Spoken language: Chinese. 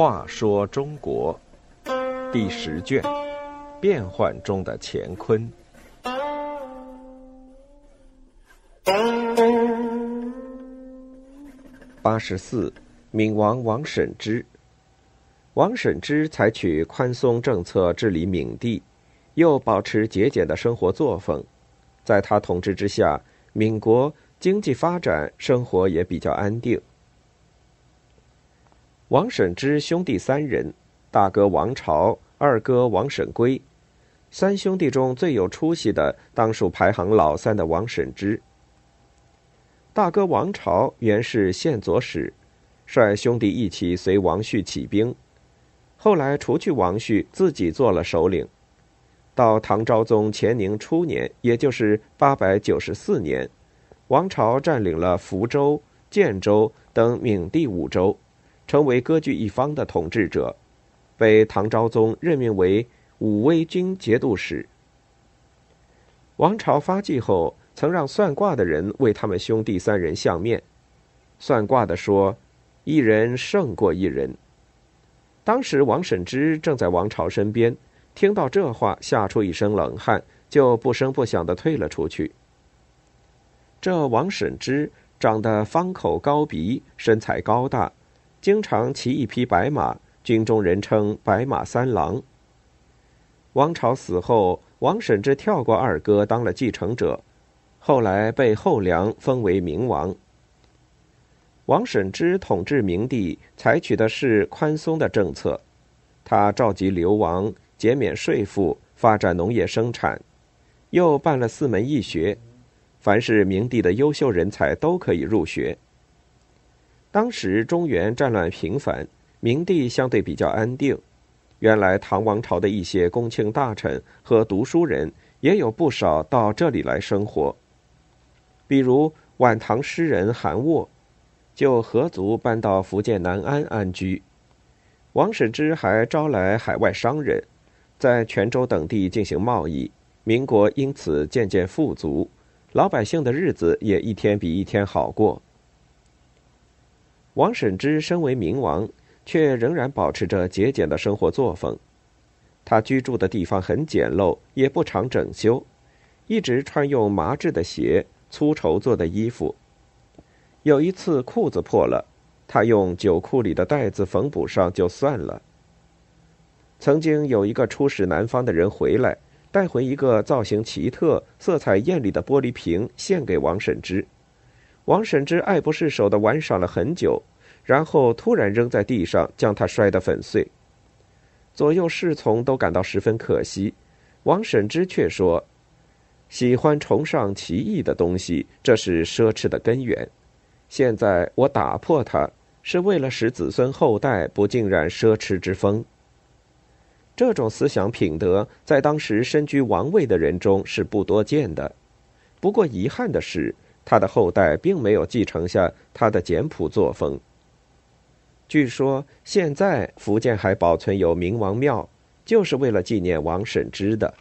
话说中国第十卷：变幻中的乾坤。八十四，闽王王审知。王审知采取宽松政策治理闽地，又保持节俭的生活作风，在他统治之下，闽国经济发展，生活也比较安定。王审知兄弟三人，大哥王朝，二哥王审圭，三兄弟中最有出息的，当属排行老三的王审知。大哥王朝原是县左使，率兄弟一起随王旭起兵，后来除去王旭，自己做了首领。到唐昭宗乾宁初年，也就是八百九十四年，王朝占领了福州、建州等闽地五州。成为割据一方的统治者，被唐昭宗任命为武威军节度使。王朝发迹后，曾让算卦的人为他们兄弟三人相面。算卦的说，一人胜过一人。当时王审知正在王朝身边，听到这话，吓出一身冷汗，就不声不响的退了出去。这王审知长得方口高鼻，身材高大。经常骑一匹白马，军中人称“白马三郎”。王朝死后，王审知跳过二哥，当了继承者，后来被后梁封为明王。王审知统治明帝，采取的是宽松的政策，他召集流亡，减免税赋，发展农业生产，又办了四门义学，凡是明帝的优秀人才都可以入学。当时中原战乱频繁，明帝相对比较安定。原来唐王朝的一些公卿大臣和读书人也有不少到这里来生活。比如晚唐诗人韩沃，就合族搬到福建南安安居。王审知还招来海外商人，在泉州等地进行贸易，民国因此渐渐富足，老百姓的日子也一天比一天好过。王审知身为明王，却仍然保持着节俭的生活作风。他居住的地方很简陋，也不常整修，一直穿用麻质的鞋、粗绸做的衣服。有一次裤子破了，他用酒库里的袋子缝补上就算了。曾经有一个出使南方的人回来，带回一个造型奇特、色彩艳丽的玻璃瓶，献给王审知。王审知爱不释手的玩耍了很久，然后突然扔在地上，将它摔得粉碎。左右侍从都感到十分可惜，王审知却说：“喜欢崇尚奇异的东西，这是奢侈的根源。现在我打破它，是为了使子孙后代不浸染奢侈之风。”这种思想品德在当时身居王位的人中是不多见的。不过遗憾的是他的后代并没有继承下他的简朴作风。据说现在福建还保存有明王庙就是为了纪念王审知的。